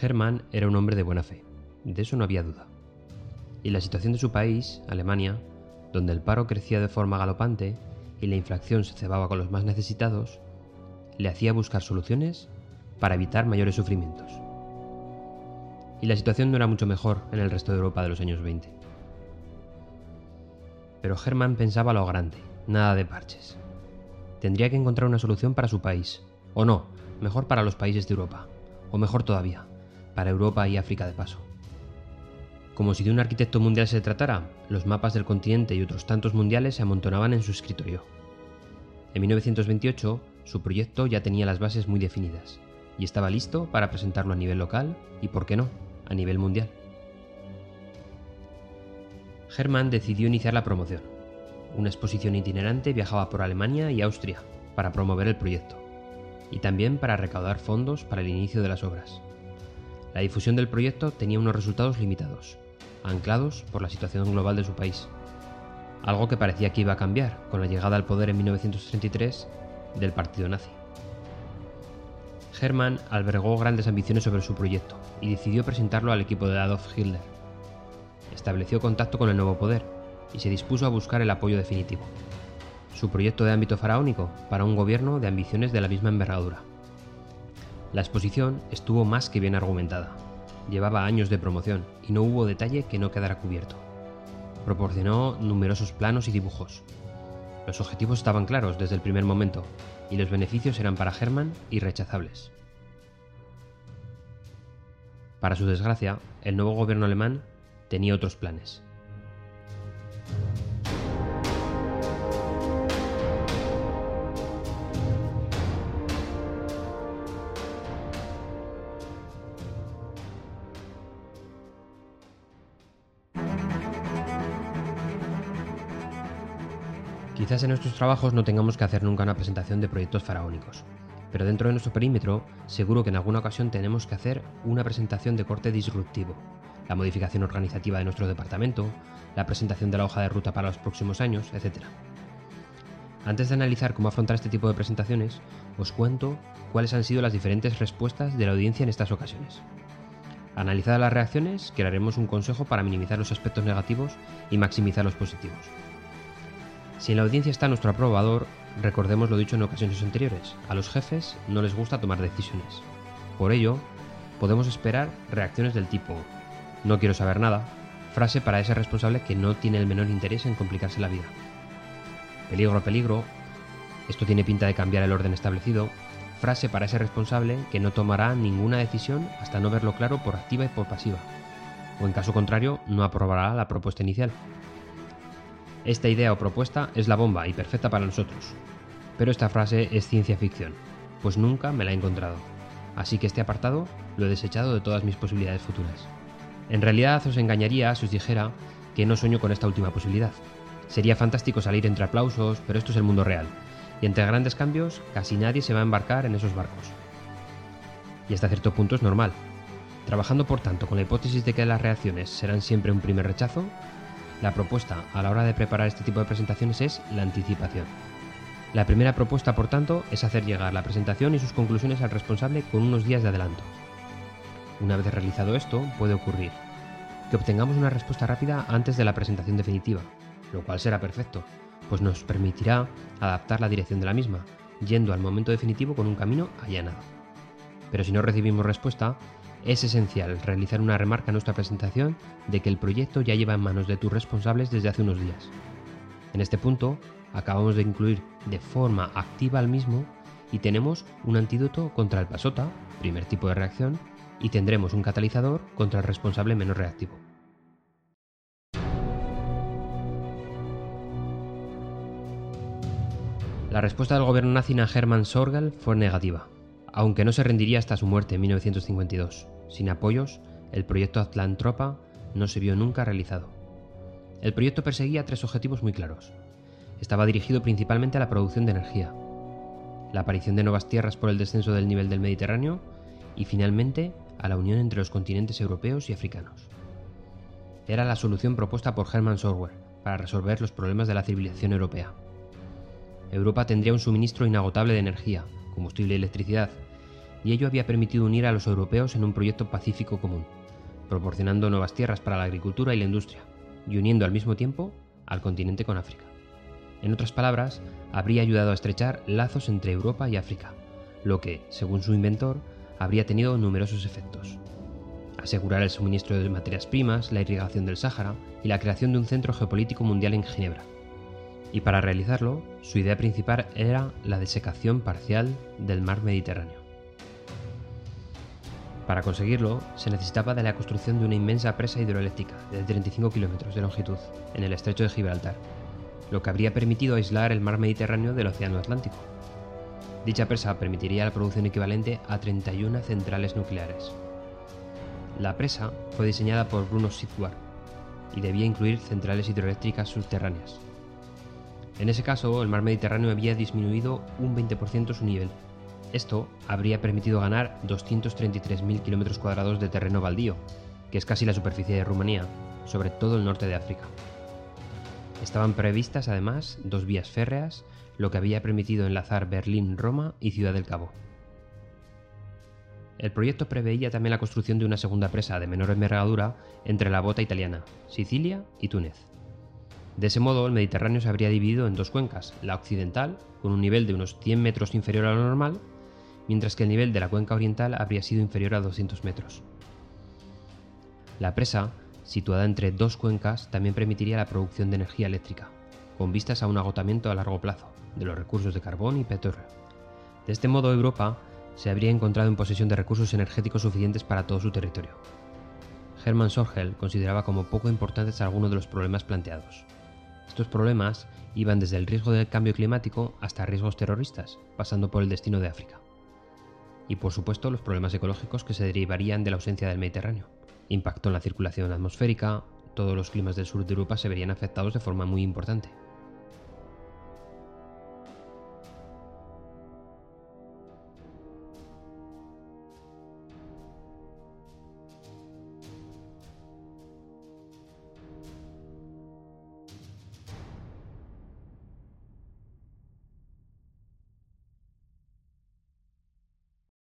Hermann era un hombre de buena fe, de eso no había duda. Y la situación de su país, Alemania, donde el paro crecía de forma galopante y la inflación se cebaba con los más necesitados, le hacía buscar soluciones para evitar mayores sufrimientos. Y la situación no era mucho mejor en el resto de Europa de los años 20. Pero Hermann pensaba lo grande, nada de parches. Tendría que encontrar una solución para su país, o no, mejor para los países de Europa, o mejor todavía, para Europa y África de paso. Como si de un arquitecto mundial se tratara, los mapas del continente y otros tantos mundiales se amontonaban en su escritorio. En 1928, su proyecto ya tenía las bases muy definidas, y estaba listo para presentarlo a nivel local y, por qué no, a nivel mundial. Hermann decidió iniciar la promoción. Una exposición itinerante viajaba por Alemania y Austria para promover el proyecto, y también para recaudar fondos para el inicio de las obras. La difusión del proyecto tenía unos resultados limitados, anclados por la situación global de su país, algo que parecía que iba a cambiar con la llegada al poder en 1933 del partido nazi. Hermann albergó grandes ambiciones sobre su proyecto y decidió presentarlo al equipo de Adolf Hitler. Estableció contacto con el nuevo poder y se dispuso a buscar el apoyo definitivo. Su proyecto de ámbito faraónico para un gobierno de ambiciones de la misma envergadura. La exposición estuvo más que bien argumentada. Llevaba años de promoción y no hubo detalle que no quedara cubierto. Proporcionó numerosos planos y dibujos. Los objetivos estaban claros desde el primer momento y los beneficios eran para Hermann irrechazables. Para su desgracia, el nuevo gobierno alemán tenía otros planes. Quizás en nuestros trabajos no tengamos que hacer nunca una presentación de proyectos faraónicos, pero dentro de nuestro perímetro seguro que en alguna ocasión tenemos que hacer una presentación de corte disruptivo, la modificación organizativa de nuestro departamento, la presentación de la hoja de ruta para los próximos años, etc. Antes de analizar cómo afrontar este tipo de presentaciones, os cuento cuáles han sido las diferentes respuestas de la audiencia en estas ocasiones. Analizadas las reacciones, crearemos un consejo para minimizar los aspectos negativos y maximizar los positivos. Si en la audiencia está nuestro aprobador, recordemos lo dicho en ocasiones anteriores, a los jefes no les gusta tomar decisiones. Por ello, podemos esperar reacciones del tipo, no quiero saber nada, frase para ese responsable que no tiene el menor interés en complicarse la vida. Peligro, peligro, esto tiene pinta de cambiar el orden establecido, frase para ese responsable que no tomará ninguna decisión hasta no verlo claro por activa y por pasiva, o en caso contrario no aprobará la propuesta inicial. Esta idea o propuesta es la bomba y perfecta para nosotros. Pero esta frase es ciencia ficción, pues nunca me la he encontrado. Así que este apartado lo he desechado de todas mis posibilidades futuras. En realidad os engañaría si os dijera que no sueño con esta última posibilidad. Sería fantástico salir entre aplausos, pero esto es el mundo real, y entre grandes cambios casi nadie se va a embarcar en esos barcos. Y hasta cierto punto es normal. Trabajando por tanto con la hipótesis de que las reacciones serán siempre un primer rechazo, la propuesta a la hora de preparar este tipo de presentaciones es la anticipación. La primera propuesta, por tanto, es hacer llegar la presentación y sus conclusiones al responsable con unos días de adelanto. Una vez realizado esto, puede ocurrir que obtengamos una respuesta rápida antes de la presentación definitiva, lo cual será perfecto, pues nos permitirá adaptar la dirección de la misma, yendo al momento definitivo con un camino allanado. Pero si no recibimos respuesta, es esencial realizar una remarca en nuestra presentación de que el proyecto ya lleva en manos de tus responsables desde hace unos días. En este punto, acabamos de incluir de forma activa al mismo y tenemos un antídoto contra el pasota, primer tipo de reacción, y tendremos un catalizador contra el responsable menos reactivo. La respuesta del gobierno nazi a Hermann Sorgel fue negativa, aunque no se rendiría hasta su muerte en 1952. Sin apoyos, el proyecto Atlantropa no se vio nunca realizado. El proyecto perseguía tres objetivos muy claros. Estaba dirigido principalmente a la producción de energía, la aparición de nuevas tierras por el descenso del nivel del Mediterráneo y finalmente a la unión entre los continentes europeos y africanos. Era la solución propuesta por Hermann Sorwer para resolver los problemas de la civilización europea. Europa tendría un suministro inagotable de energía, combustible y electricidad, y ello había permitido unir a los europeos en un proyecto pacífico común, proporcionando nuevas tierras para la agricultura y la industria, y uniendo al mismo tiempo al continente con África. En otras palabras, habría ayudado a estrechar lazos entre Europa y África, lo que, según su inventor, habría tenido numerosos efectos. Asegurar el suministro de materias primas, la irrigación del Sáhara y la creación de un centro geopolítico mundial en Ginebra. Y para realizarlo, su idea principal era la desecación parcial del mar Mediterráneo. Para conseguirlo, se necesitaba de la construcción de una inmensa presa hidroeléctrica de 35 kilómetros de longitud en el estrecho de Gibraltar, lo que habría permitido aislar el mar Mediterráneo del Océano Atlántico. Dicha presa permitiría la producción equivalente a 31 centrales nucleares. La presa fue diseñada por Bruno Sidward y debía incluir centrales hidroeléctricas subterráneas. En ese caso, el mar Mediterráneo había disminuido un 20% su nivel esto habría permitido ganar 233.000 kilómetros cuadrados de terreno baldío, que es casi la superficie de Rumanía, sobre todo el norte de África. Estaban previstas además dos vías férreas, lo que había permitido enlazar Berlín, Roma y Ciudad del Cabo. El proyecto preveía también la construcción de una segunda presa de menor envergadura entre la bota italiana, Sicilia y Túnez. De ese modo, el Mediterráneo se habría dividido en dos cuencas, la occidental, con un nivel de unos 100 metros inferior a lo normal, mientras que el nivel de la cuenca oriental habría sido inferior a 200 metros. La presa, situada entre dos cuencas, también permitiría la producción de energía eléctrica, con vistas a un agotamiento a largo plazo de los recursos de carbón y petróleo. De este modo, Europa se habría encontrado en posesión de recursos energéticos suficientes para todo su territorio. Hermann Sorgel consideraba como poco importantes algunos de los problemas planteados. Estos problemas iban desde el riesgo del cambio climático hasta riesgos terroristas, pasando por el destino de África y por supuesto los problemas ecológicos que se derivarían de la ausencia del Mediterráneo. Impacto en la circulación atmosférica, todos los climas del sur de Europa se verían afectados de forma muy importante.